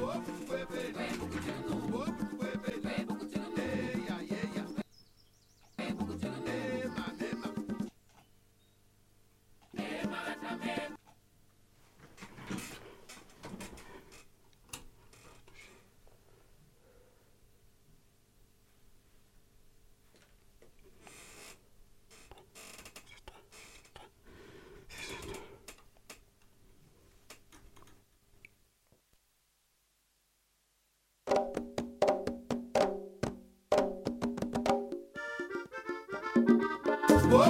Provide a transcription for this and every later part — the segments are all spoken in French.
Opa, foi pereiro. Opa,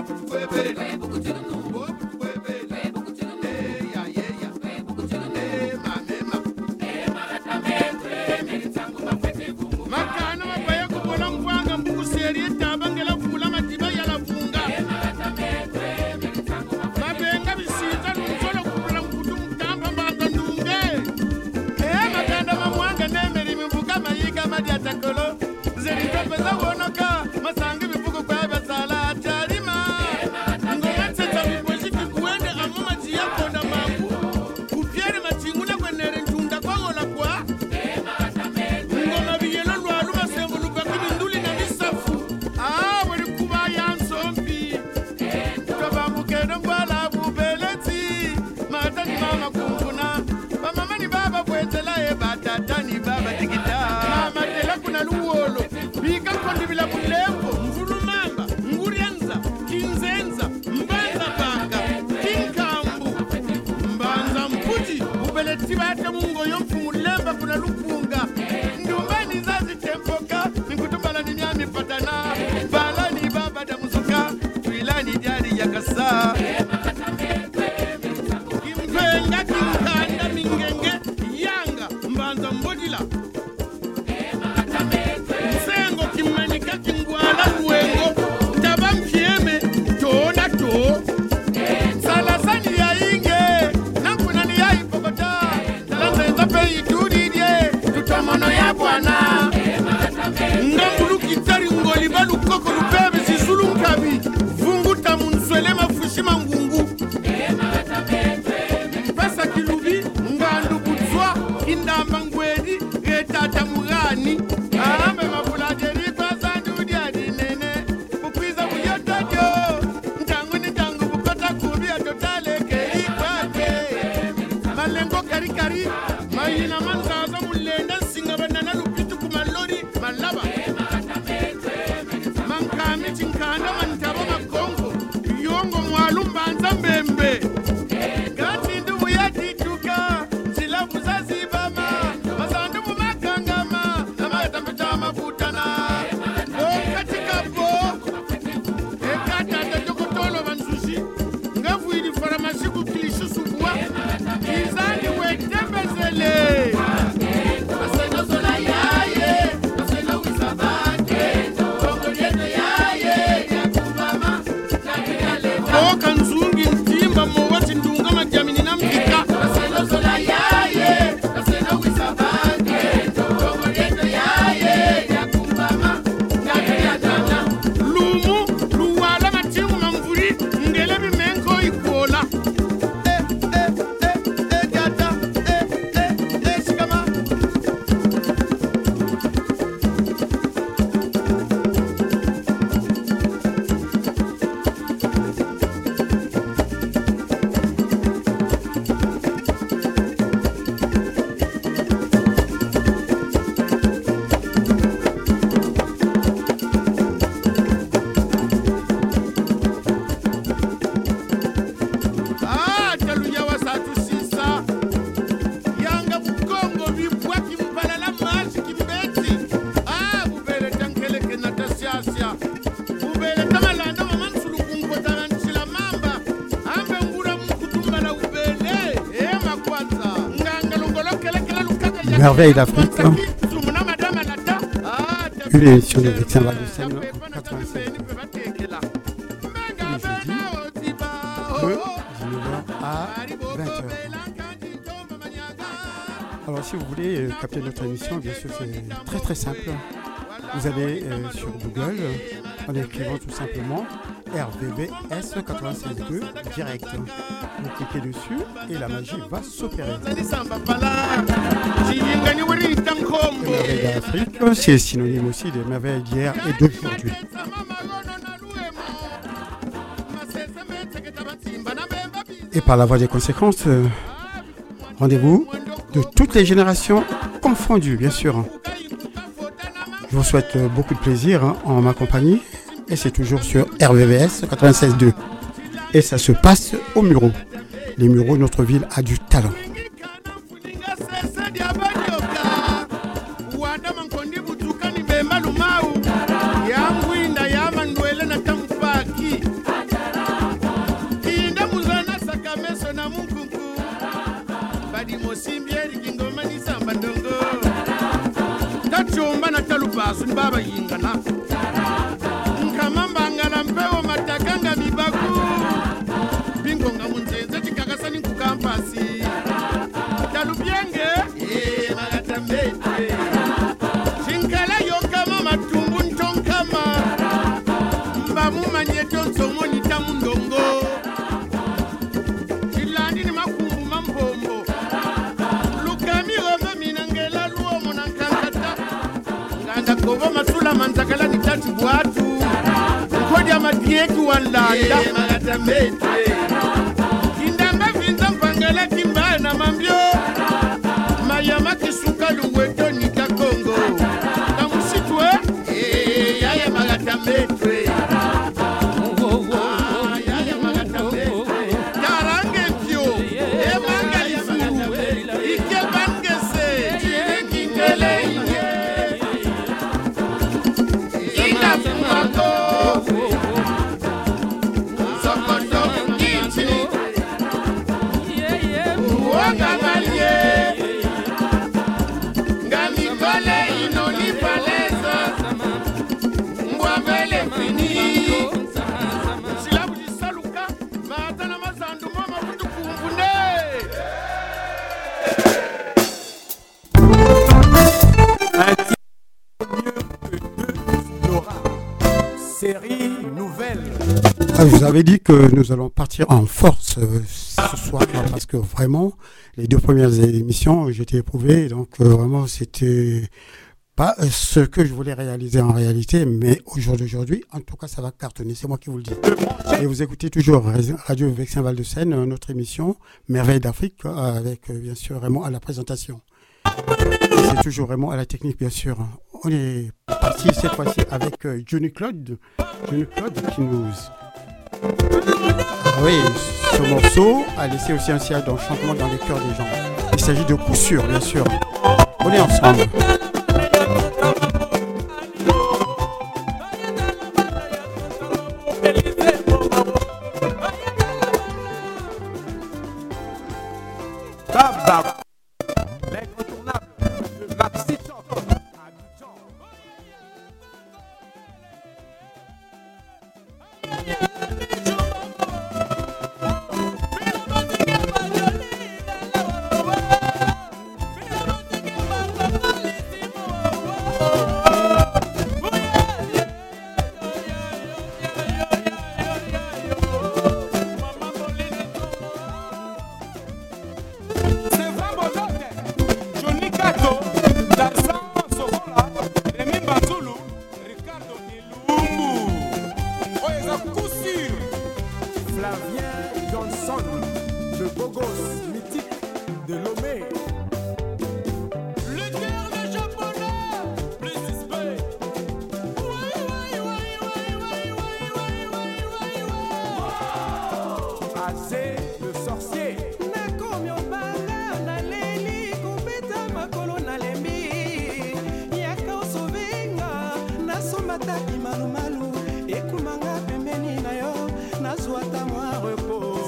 whip better. Helena. merveille l'Afrique. Hein. Une émission de Vixen Radio 87. Alors si vous voulez euh, capter notre émission, bien sûr c'est très très simple. Vous allez euh, sur Google en écrivant tout simplement RVVS 96.2 direct. Vous cliquez dessus et la magie va s'opérer. C'est synonyme aussi des merveilles d'hier et d'aujourd'hui. Et par la voie des conséquences, euh, rendez-vous de toutes les générations confondues, bien sûr. Je vous souhaite beaucoup de plaisir en ma compagnie et c'est toujours sur RVVS 96.2. Et ça se passe au Muro. Les Mureaux, notre ville a du talent. tete kindambe vinza mpangela kimba na mambio. Mayama kisuka luweto nika kongo na musitwe eyayamaka eh, tambetwe avais dit que nous allons partir en force euh, ce soir parce que vraiment, les deux premières émissions, j'étais éprouvé. Donc euh, vraiment, c'était pas euh, ce que je voulais réaliser en réalité, mais au jour d'aujourd'hui, en tout cas, ça va cartonner. C'est moi qui vous le dis. Et vous écoutez toujours Radio Vexin Val de Seine, notre émission Merveille d'Afrique, euh, avec bien sûr Raymond à la présentation. C'est toujours Raymond à la technique, bien sûr. On est parti cette fois-ci avec Johnny Claude. Johnny Claude qui nous oui, ce morceau a laissé aussi un siège d'enchantement dans les cœurs des gens. Il s'agit de coup bien sûr. On est ensemble. Nasomataki malumalu ekumanga pembeni na yo nazwata mwa repo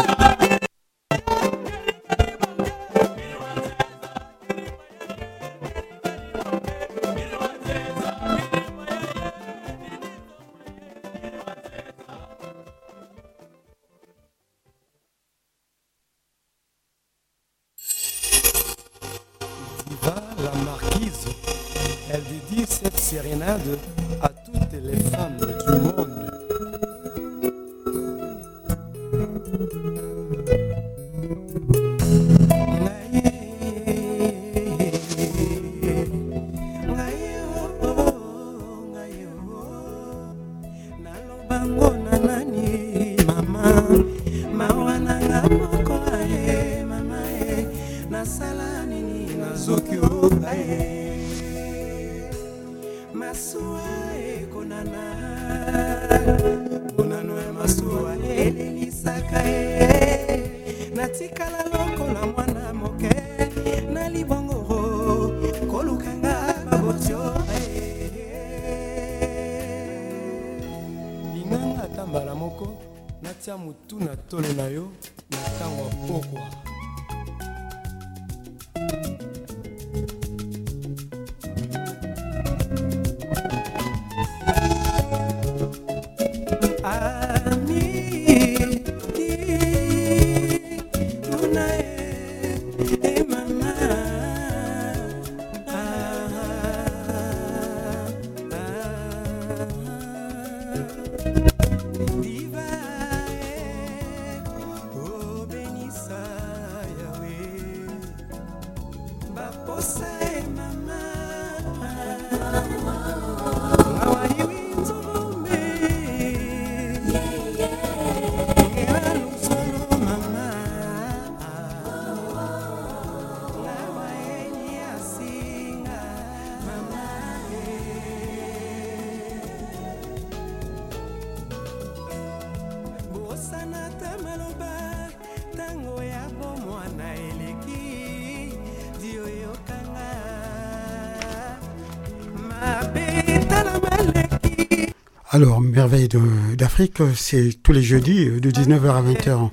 d'Afrique, c'est tous les jeudis euh, de 19h à 20h,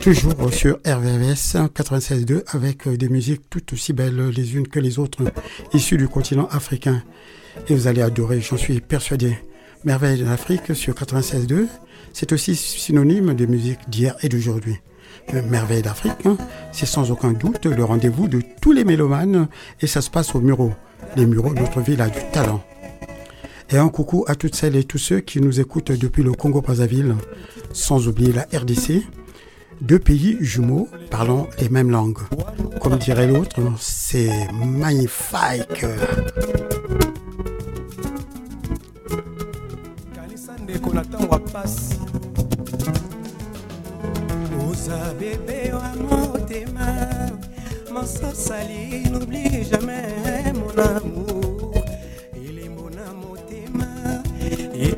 toujours sur RVVS 96.2 avec euh, des musiques tout aussi belles les unes que les autres, issues du continent africain. Et vous allez adorer, j'en suis persuadé. Merveille d'Afrique sur 96.2, c'est aussi synonyme de musique d'hier et d'aujourd'hui. Euh, Merveille d'Afrique, hein, c'est sans aucun doute le rendez-vous de tous les mélomanes et ça se passe au Muro. Les Mureaux, notre ville a du talent. Et un coucou à toutes celles et tous ceux qui nous écoutent depuis le Congo-Brazzaville, sans oublier la RDC, deux pays jumeaux parlant les mêmes langues. Comme dirait l'autre, c'est magnifique.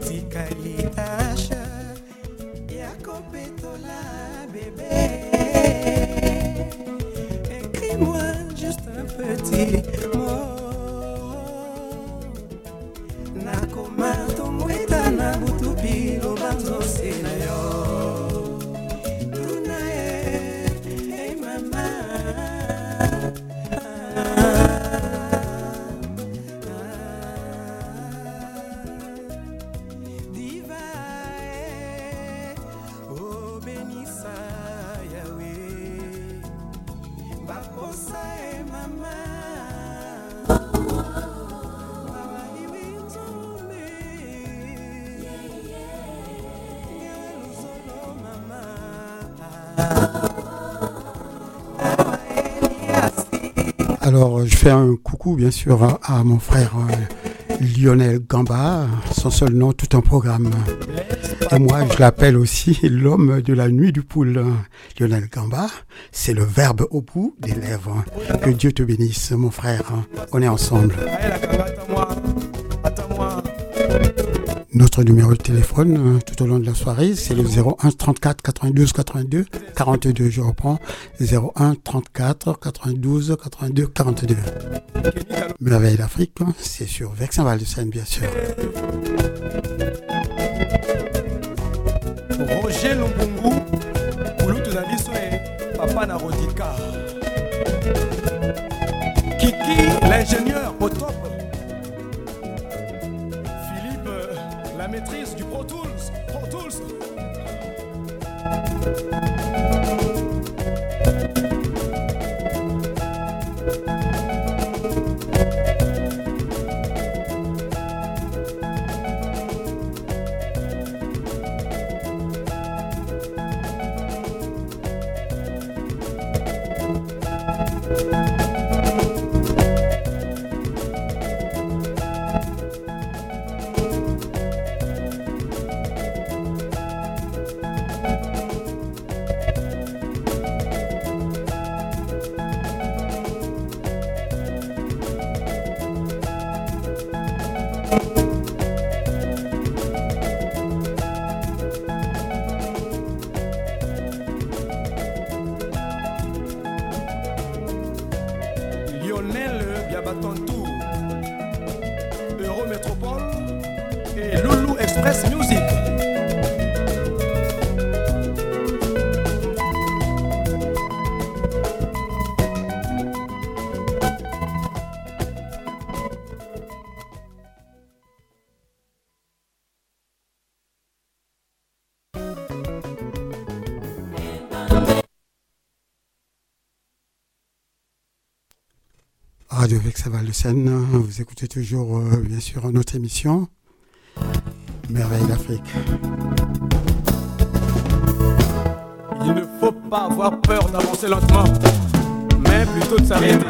Etikali tasha ya kopetola bebe. Écris-moi juste un petit je fais un coucou, bien sûr, à, mon frère euh, Lionel Gamba, son seul nom, tout un programme. Et moi, je l'appelle aussi l'homme de la nuit du poule. Lionel Gamba, c'est le verbe au bout des lèvres. Que Dieu te bénisse, mon frère. On est ensemble. Notre numéro de téléphone euh, tout au long de la soirée, c'est le 01 34 92 82 42. Je reprends 01 34 92 82 42. kenika Merveille d'Afrique, hein, c'est sur Vexin Val de Seine, bien sûr. roger lumbungu kulutu na biso e papa na rodika kiki l'ingénieur au maîtrise du pro tools pro tools Vexaval de Seine, vous écoutez toujours, euh, bien sûr, notre émission Merveille d'Afrique. Il ne faut pas avoir peur d'avancer lentement, mais plutôt de s'arrêter.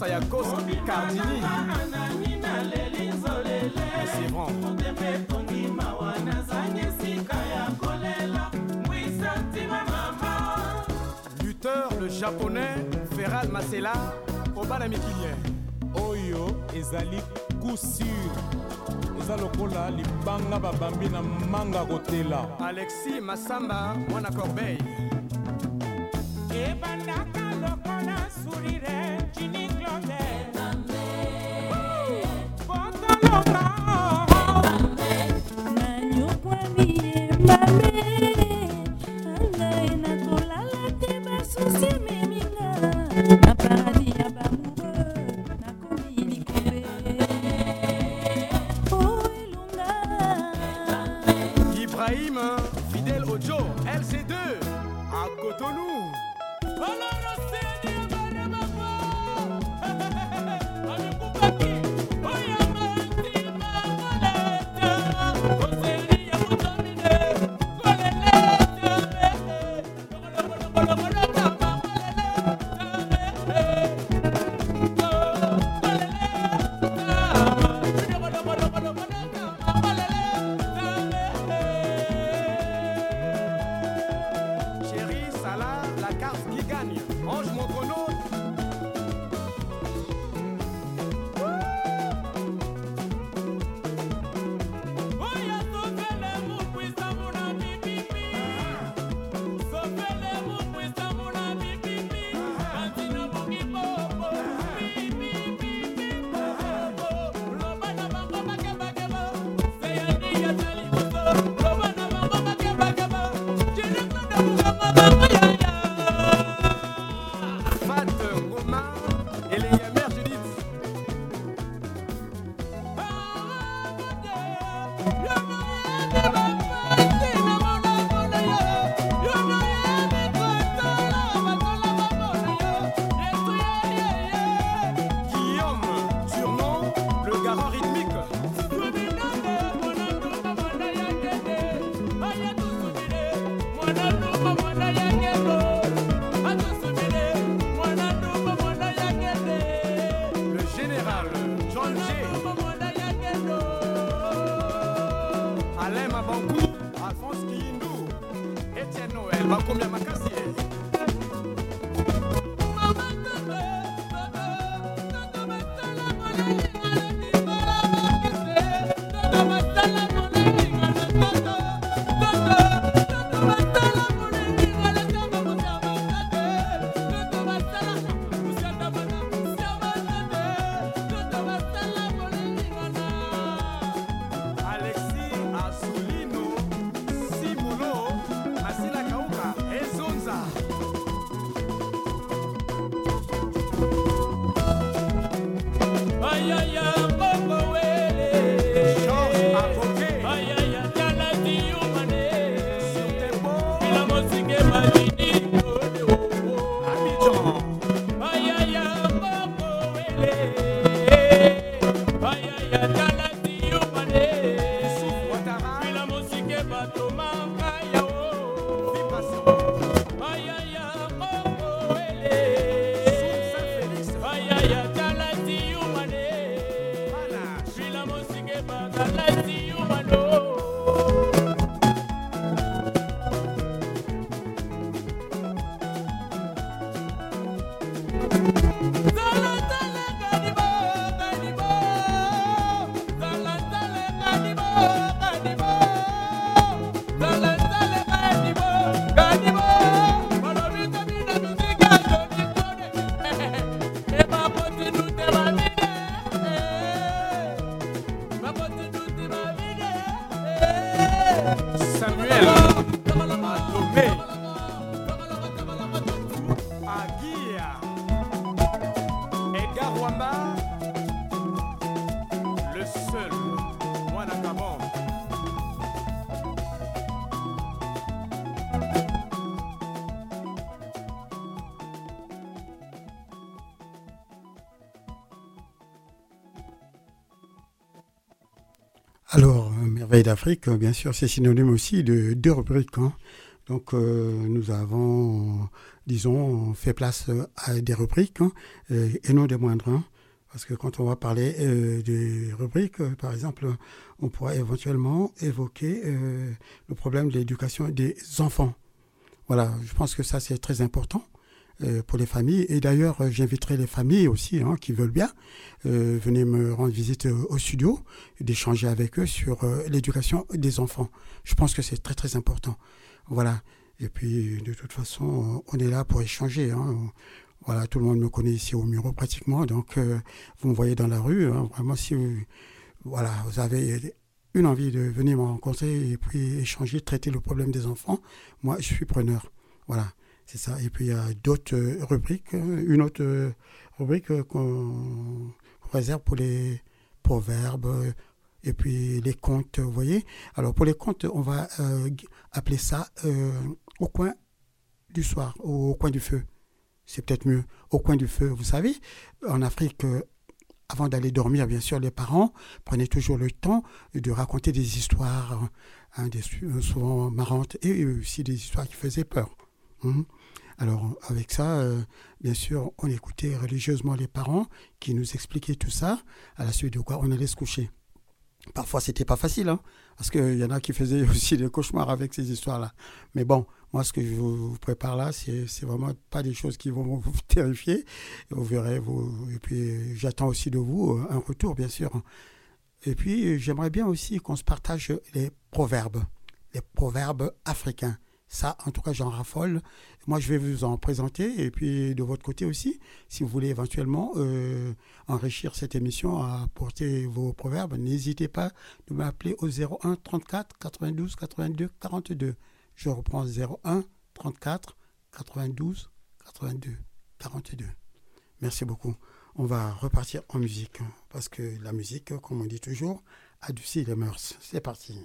grâce à Yakos Cardini. Motemetonima wana zangi esika ya kolela mbwisa ntima mama lutteur le japonais feral masela obana mikilier oyo ezali kusur eza lokola libanga babambi na manga kotela. Alexis masamba mwana corbeille. d'Afrique, euh, bien sûr, c'est synonyme aussi de deux rubriques. hein. Donc, euh, nous avons, disons, fait place euh, à des rubriques, hein, et non des moindres. hein. Parce que quand on va parler des rubriques, par exemple, on pourra éventuellement évoquer le problème de l'éducation des enfants. Voilà, je pense que ça, c'est très important pour les familles. Et d'ailleurs, euh, j'inviterai les familles aussi hein, qui veulent bien euh, venir me rendre visite euh, au studio, d'échanger avec eux sur euh, l'éducation des enfants. Je pense que c'est très très important. Voilà. Et puis, de toute façon, euh, on est là pour échanger. hein. Voilà, tout le monde me connaît ici au Muro pratiquement. Donc, euh, vous me voyez dans la rue. hein. Vraiment, si vous, voilà, vous avez une envie de venir me rencontrer et puis échanger, traiter le problème des enfants, moi, je suis preneur. Voilà, c'est ça. Et puis, il y a d'autres euh, rubriques. hein. Une autre euh, rubrique euh, qu'on réserve pour les proverbes euh, et puis les contes, vous voyez. Alors, pour les contes, on va euh, appeler ça euh, au coin du soir, au, au coin du feu. C'est peut-être mieux, au coin du feu. Vous savez, en Afrique, euh, avant d'aller dormir, bien sûr, les parents prenaient toujours le temps de raconter des histoires, hein, des, euh, souvent marrantes, et aussi des histoires qui faisaient peur. Mhm. Alors, avec ça, euh, bien sûr, on écoutait religieusement les parents qui nous expliquaient tout ça, à la suite de quoi on allait se coucher. Parfois, c'était pas facile, hein, parce qu'il y en a qui faisaient aussi des cauchemars avec ces histoires-là. Mais bon, moi, ce que je vous prépare là, c'est c'est vraiment pas des choses qui vont vous terrifier. Vous verrez, vous. Et puis, j'attends aussi de vous euh, un retour, bien sûr. Et puis, j'aimerais bien aussi qu'on se partage les proverbes, les proverbes africains. Ça, en tout cas, j'en raffole. Moi, je vais vous en présenter. Et puis, de votre côté aussi, si vous voulez éventuellement euh, enrichir cette émission apporter vos proverbes, n'hésitez pas de m'appeler au 01 34 92 82 42. Je reprends 01 34 92 82 42. Merci beaucoup. On va repartir en musique, parce que la musique, comme on dit toujours, adoucit les mœurs. C'est parti.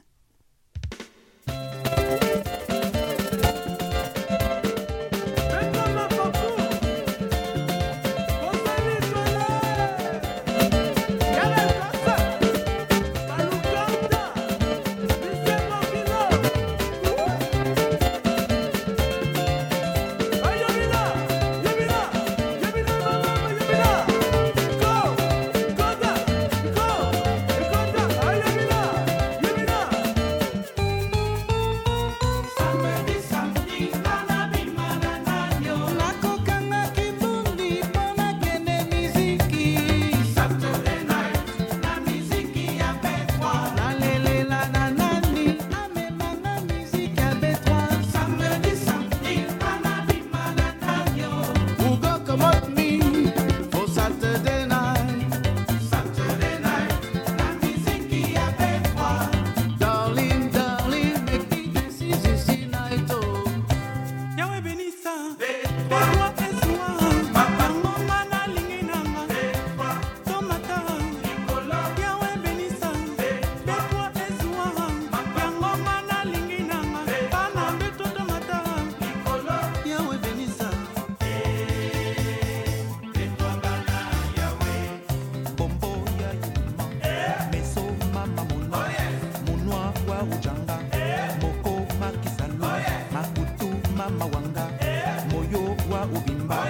Wa ubimba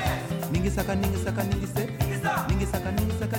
ningisaka ningisaka ningise ningisaka ningisaka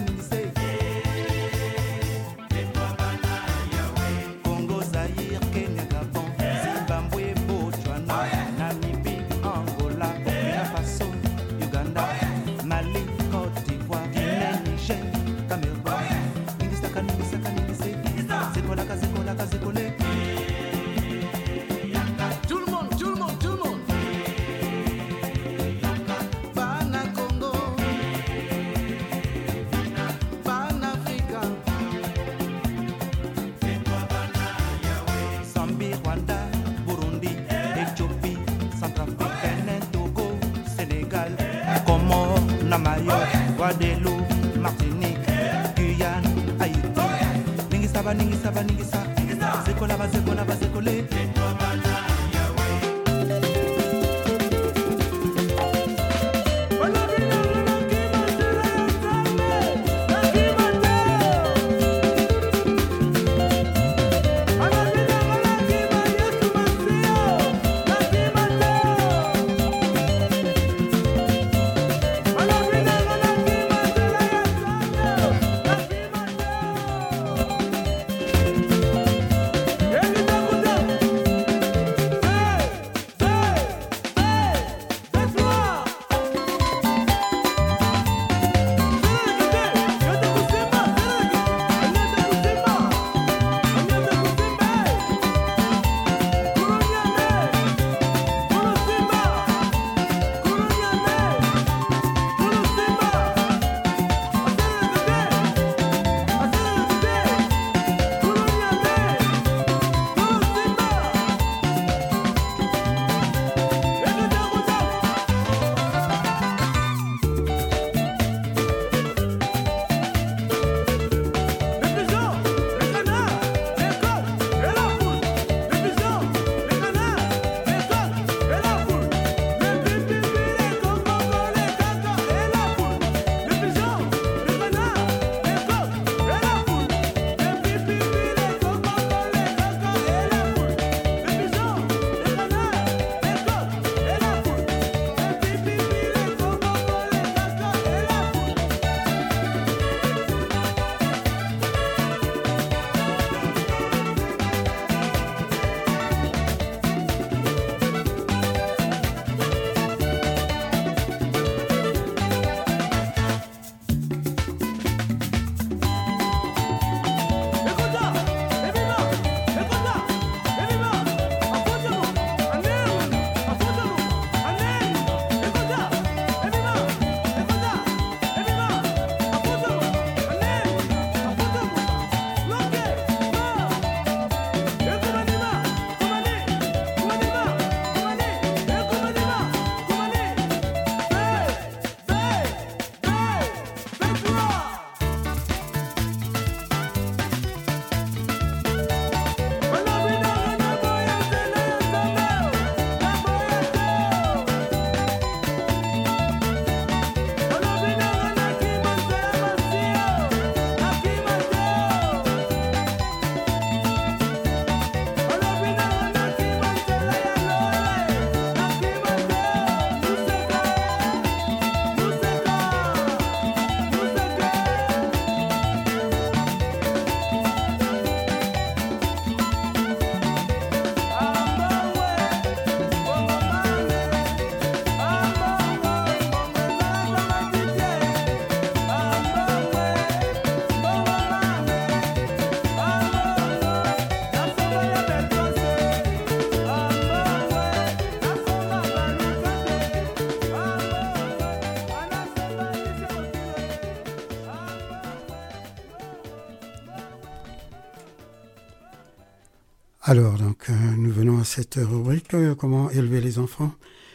Alors, donc, euh, nous venons à cette rubrique, euh, comment élever les enfants.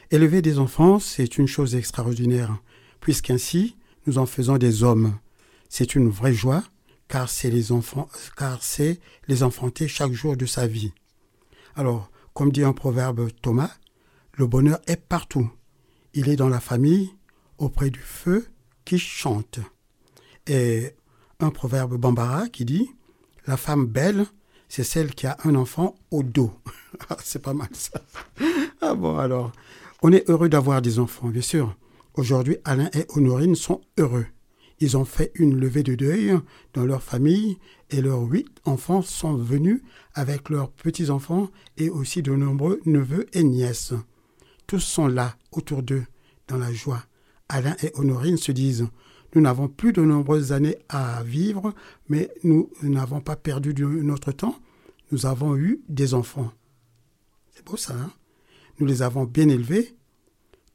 Élever des enfants, c'est une chose extraordinaire, puisqu'ainsi, nous en faisons des hommes. C'est une vraie joie, car c'est les enfants, car c'est les enfanter chaque jour de sa vie. Alors, comme dit un proverbe Thomas, le bonheur est partout. Il est dans la famille, auprès du feu qui chante. Et un proverbe bambara qui dit La femme belle, c'est celle qui a un enfant au dos. Ah, c'est pas mal ça. Ah bon, alors, on est heureux d'avoir des enfants, bien sûr. Aujourd'hui, Alain et Honorine sont heureux. Ils ont fait une levée de deuil dans leur famille et leurs huit enfants sont venus avec leurs petits-enfants et aussi de nombreux neveux et nièces. Tous sont là, autour d'eux, dans la joie. Alain et Honorine se disent Nous n'avons plus de nombreuses années à vivre, mais nous n'avons pas perdu notre temps. Nous avons eu des enfants. C'est beau ça, hein? Nous les avons bien élevés.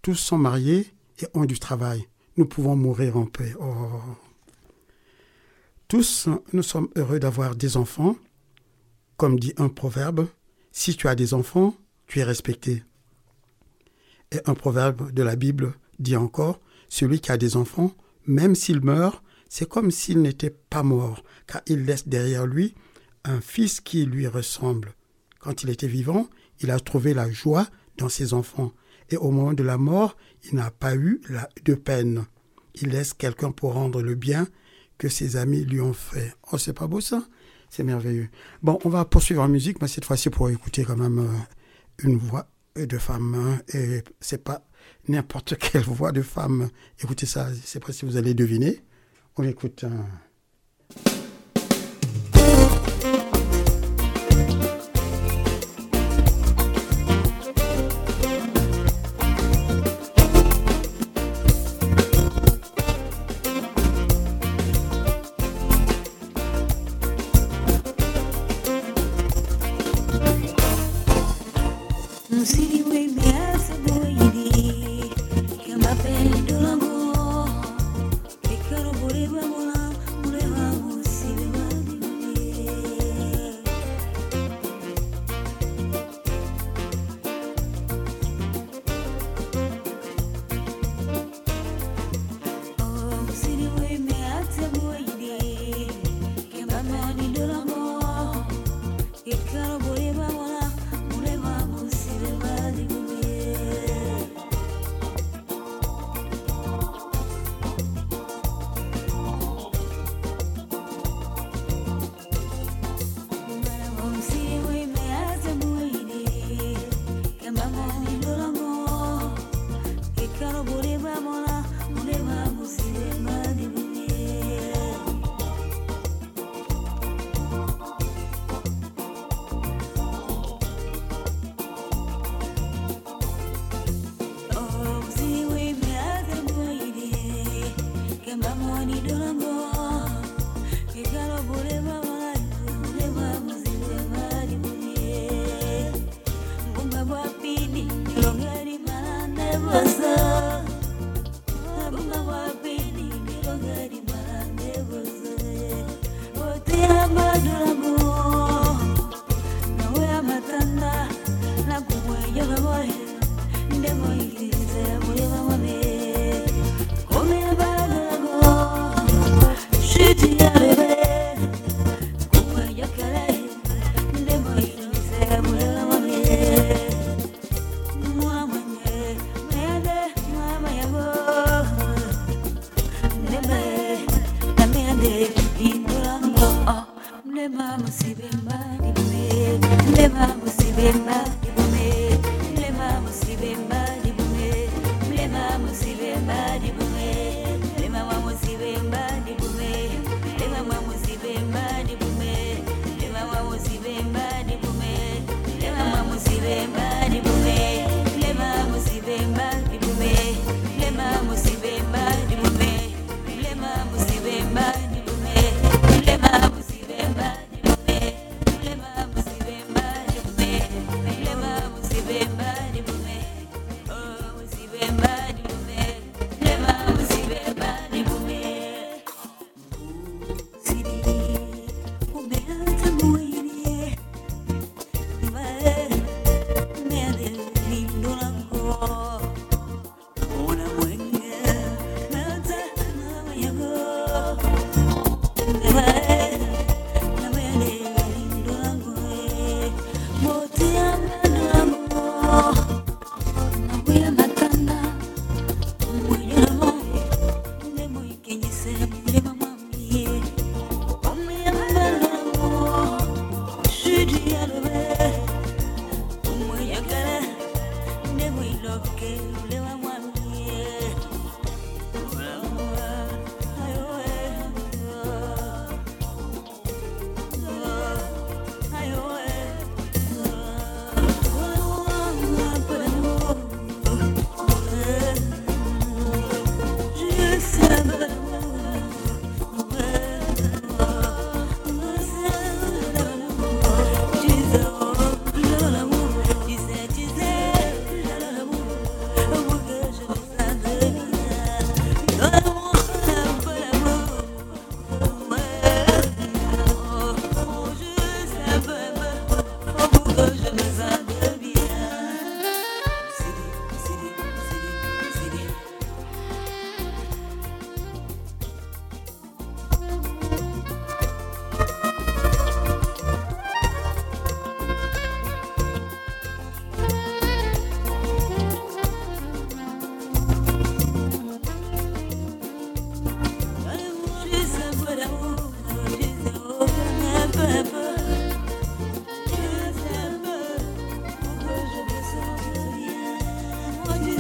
Tous sont mariés et ont du travail. Nous pouvons mourir en paix. Oh. Tous, nous sommes heureux d'avoir des enfants. Comme dit un proverbe, si tu as des enfants, tu es respecté. Et un proverbe de la Bible dit encore, celui qui a des enfants, même s'il meurt, c'est comme s'il n'était pas mort, car il laisse derrière lui un fils qui lui ressemble. Quand il était vivant, il a trouvé la joie dans ses enfants, et au moment de la mort, il n'a pas eu de peine. Il laisse quelqu'un pour rendre le bien que ses amis lui ont fait. Oh, c'est pas beau ça? C'est merveilleux. Bon, on va poursuivre en musique, mais cette fois-ci pour écouter quand même euh, une voix de femme. hein, et c'est pas n'importe quelle voix de femme. Écoutez ça, je sais pas si vous allez deviner. On écoute. Sana bunu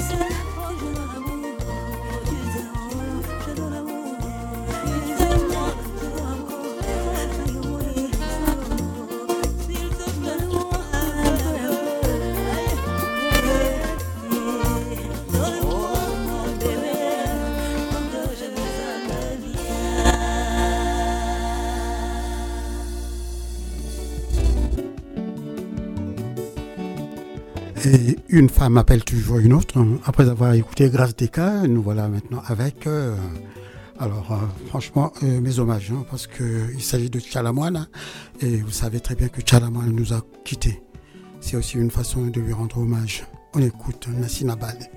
Tesla. Et une femme appelle toujours une autre. Hein. Après avoir écouté Grâce des cas, nous voilà maintenant avec. Euh, alors, euh, franchement, euh, mes hommages, hein, parce qu'il s'agit de Chalamoine, hein. et vous savez très bien que Chalamoine nous a quittés. C'est aussi une façon de lui rendre hommage. On écoute Nassina Bale.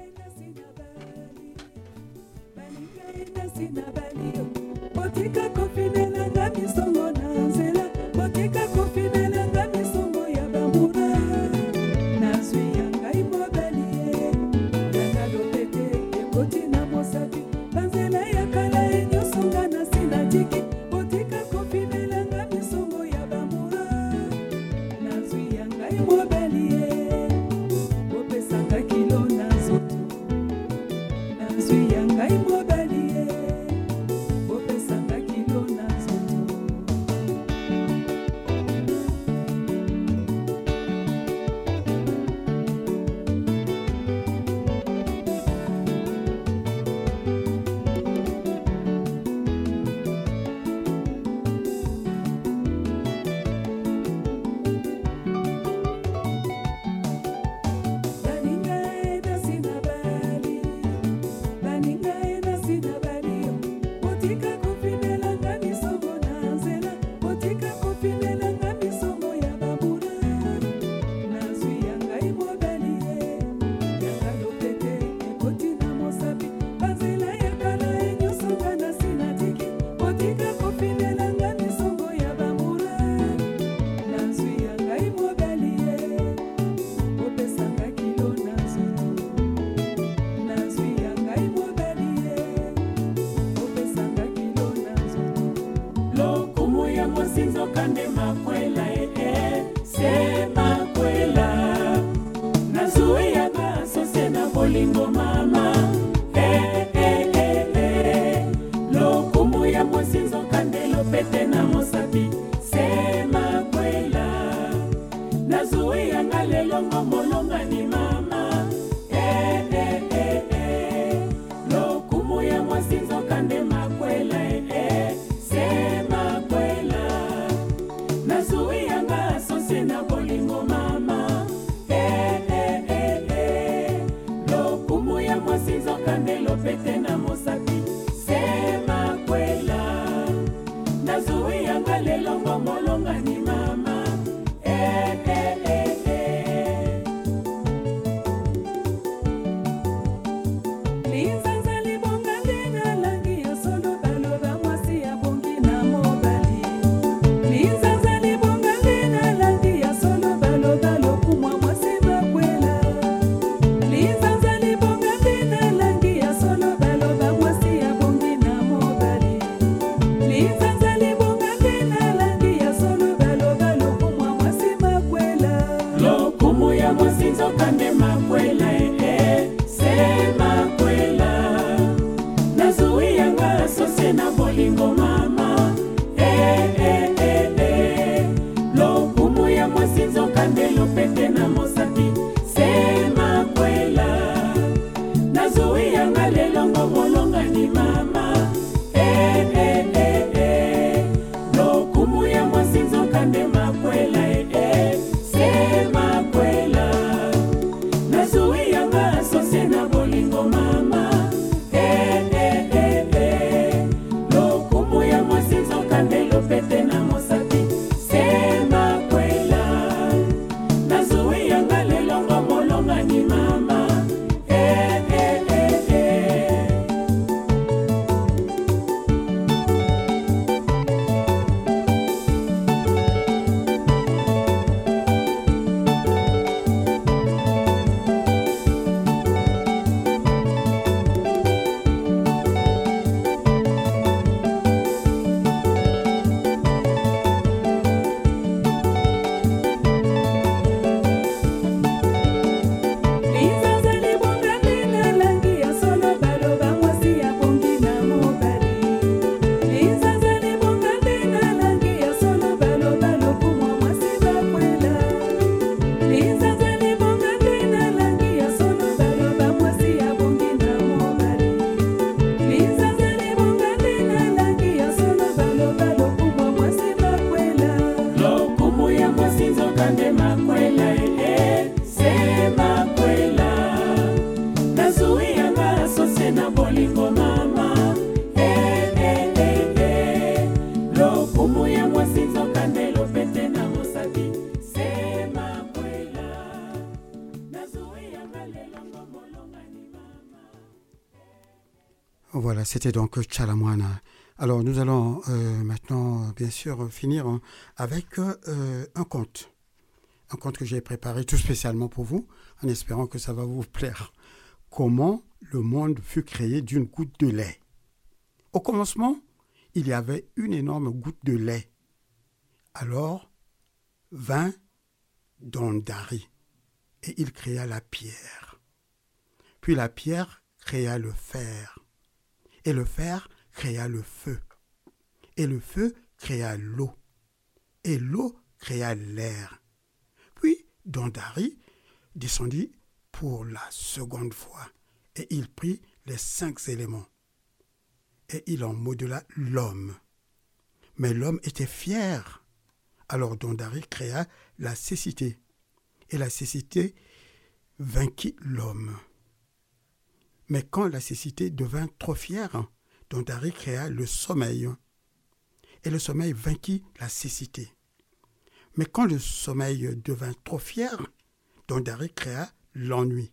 C'était donc Chalamwana. Alors, nous allons euh, maintenant, bien sûr, finir hein, avec euh, un conte. Un conte que j'ai préparé tout spécialement pour vous, en espérant que ça va vous plaire. Comment le monde fut créé d'une goutte de lait. Au commencement, il y avait une énorme goutte de lait. Alors vint Dondari, et il créa la pierre. Puis la pierre créa le fer, et le fer créa le feu, et le feu créa l'eau, et l'eau créa l'air. Puis Dondari descendit pour la seconde fois, et il prit les cinq éléments, et il en modela l'homme. Mais l'homme était fier. Alors Dondari créa la cécité, et la cécité vainquit l'homme. Mais quand la cécité devint trop fière, Dondari créa le sommeil, et le sommeil vainquit la cécité. Mais quand le sommeil devint trop fier, Dondari créa l'ennui,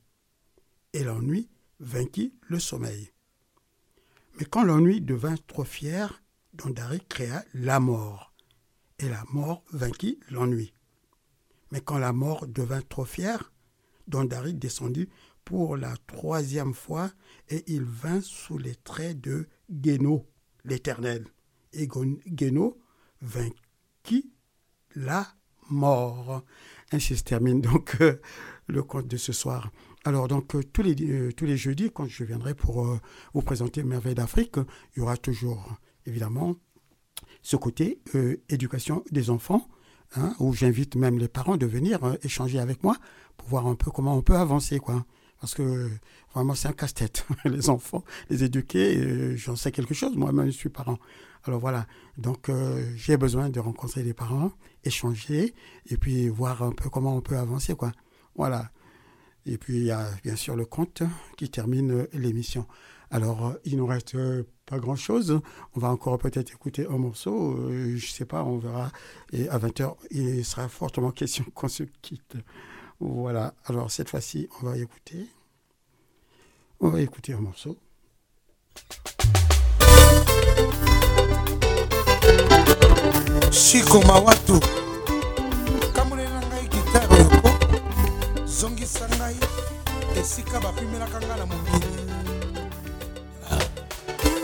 et l'ennui vainquit le sommeil. Mais quand l'ennui devint trop fier, Dondari créa la mort, et la mort vainquit l'ennui. Mais quand la mort devint trop fière, Dondari descendit pour la troisième fois, et il vint sous les traits de Guéno, l'Éternel. Et Guéno vainquit la mort. Ainsi se termine donc euh, le conte de ce soir. Alors donc euh, tous, les, euh, tous les jeudis, quand je viendrai pour vous présenter Merveille d'Afrique, il y aura toujours évidemment ce côté éducation des enfants, hein, où j'invite même les parents de venir échanger avec moi pour voir un peu comment on peut avancer, quoi. Parce que vraiment, c'est un casse-tête. les enfants, les éduquer, j'en sais quelque chose. Moi-même, je suis parent. Alors voilà. Donc, euh, j'ai besoin de rencontrer les parents, échanger, et puis voir un peu comment on peut avancer, quoi. Voilà. Et puis, il y a bien sûr le conte qui termine l'émission. Alors, euh, il nous reste euh, pas grand-chose. On va encore peut-être écouter un morceau. euh, je sais pas, on verra. Et à 20h, il sera fortement question qu'on se quitte. Voilà. Alors, cette fois-ci, on va écouter. On va écouter un morceau. shiko mawatu kamolela ngai gitare oyo po zongisa ngai esika bapimelaka ngai na mokili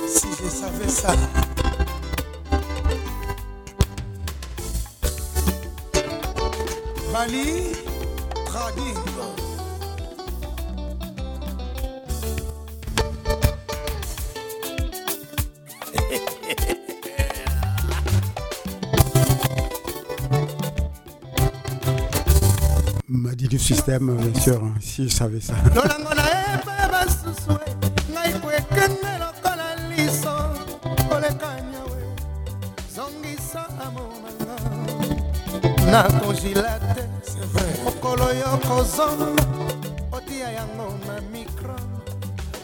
si je savais ça bali M'a dit du système, bien sûr, hein, si je savais ça. lolango mokolo yo kozonga otia yango na mikro.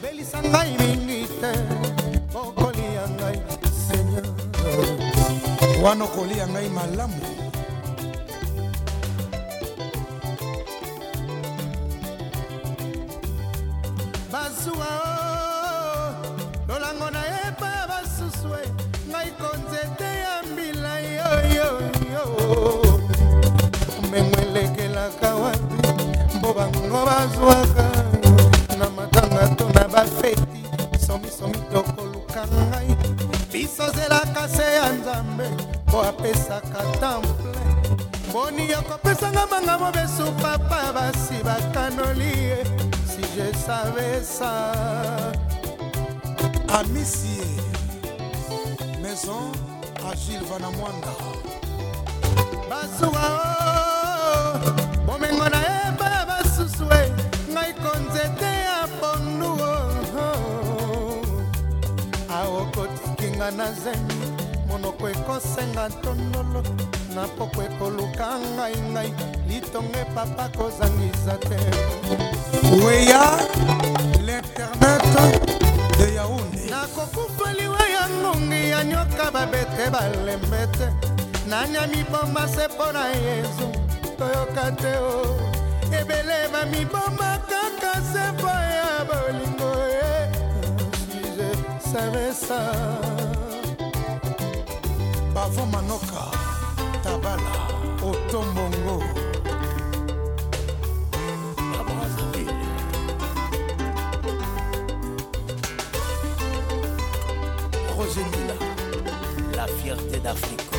Belisa ngai mingi te okolia ngai seigneur. Wana okolia ngai malamu. Bazuwa lolango nayeba basusu e ngai konzete ya mbila yoyoyo elekelaka wapi mpo bango bazwaka. Na matanga to na bafeti somisomi tokoluka ngai. Biso zelaka se ya nzambe mpo apesaka temple. Boni yokopesanga manga mobesu papa basi bakanoli ye si je savais ça. Amisie maison agile vana mwanda. Basuwa o bomengo nayeba basusu e ngai konzete ya pondu o aokotikinga na zemi monoko ekosenga tondolo. Na poko ekoluka ngai ngai litonge papa kozangisa te. Weya l'internet de yaunde nakokufa liwa ya ngongi ya nyoka babete balembe te. Nanya mibomba se mpo na yezu koyoka te o. Ebele bamiboma kaka sepo ya bolingo e suze semesa bavo manoka tabala otombongo Rosenila, la fierté d'Afrique.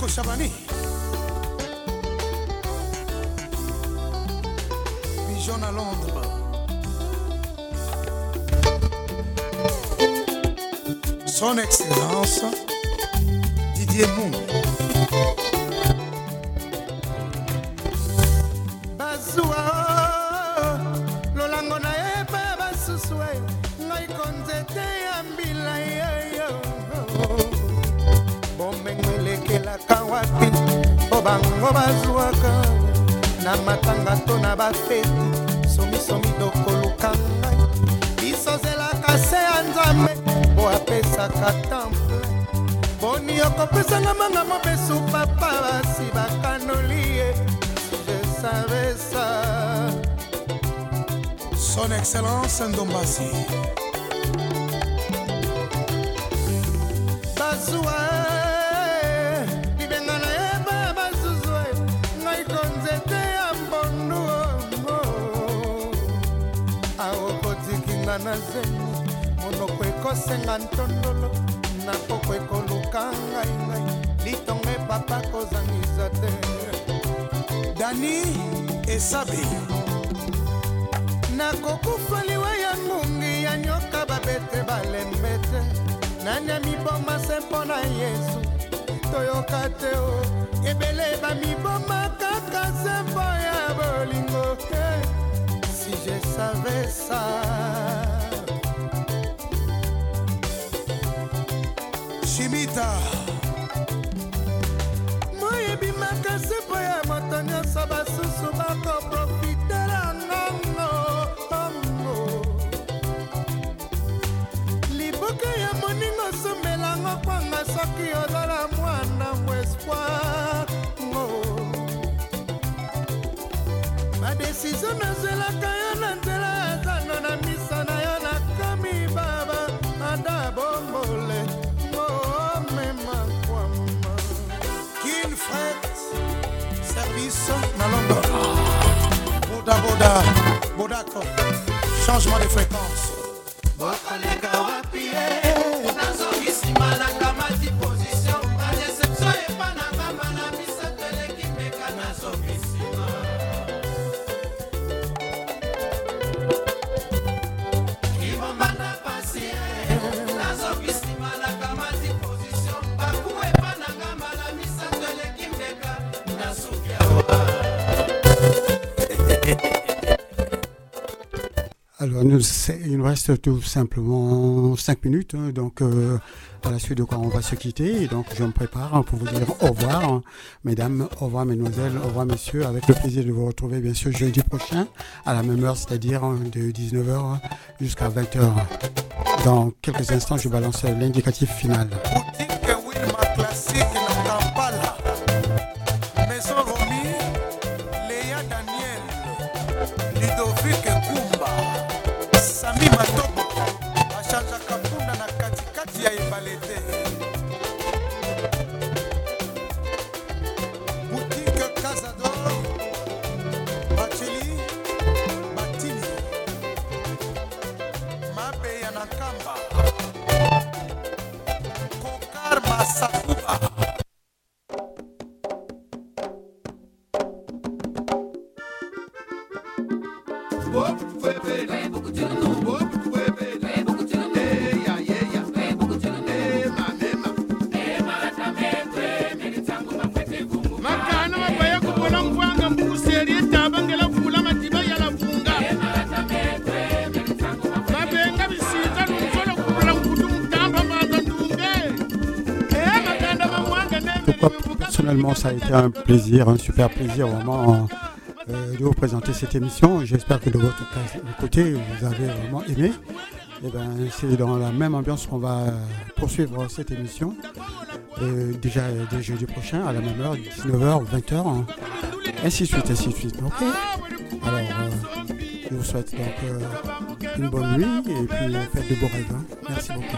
Marco Chavani. Bijon à Londres. Son Excellence Didier Mou bazuwa lolango nayeba basusu ngai konzete ya mbila yeyo wapi? Mpo bango bazwaka na matanga to na bafeti. Somisomi dokoluka ngai. Biso zelaka se ya nzambe mpo apesaka temple. Boni okopesanga manga mobesu papa basi bakanoli ye. Je savais ça. Son excellence ndombasi. Bazwa aokotikinga na zemi monoko ekosenga ntondolo na poko ekoluka ngai ngai. Litongo epapa kozangisa te. Dani esabe. Nakokufa liwa ya ngungi ya nyoka babete balembe te. Nani amiboma se mpo na yesu? Toyoka te o. Ebele bamiboma kaka se mpo ya bolingo Eh, si je savais ça shimita moyebi makasi mpo ya moto nyonso basusu bakoprofitela ngongo ongo liboke ya moningo somelango kwanga soki ozala mwana mo espoir ngo. Badesizio nazelaka boda boda bodako changement de fréquence il nous reste tout simplement 5 minutes, hein, donc euh, à la suite de quoi on va se quitter. Et donc, je me prépare pour vous dire au revoir, mesdames, au revoir, mesdemoiselles, au revoir, messieurs, avec le plaisir de vous retrouver, bien sûr, jeudi prochain, à la même heure, c'est-à-dire hein, de 19h jusqu'à 20h. Dans quelques instants, je balance l'indicatif final. Personnellement ça a été un plaisir, un super plaisir vraiment de vous présenter cette émission. J'espère que de votre côté vous avez vraiment aimé. Et ben c'est dans la même ambiance qu'on va poursuivre cette émission. Euh, déjà dès jeudi prochain à la même heure, 19h, 20h, hein. ainsi de suite, ainsi de suite. Ok Alors euh, Je vous souhaite donc euh, une bonne nuit et puis faites de beaux rêves. hein. Merci beaucoup.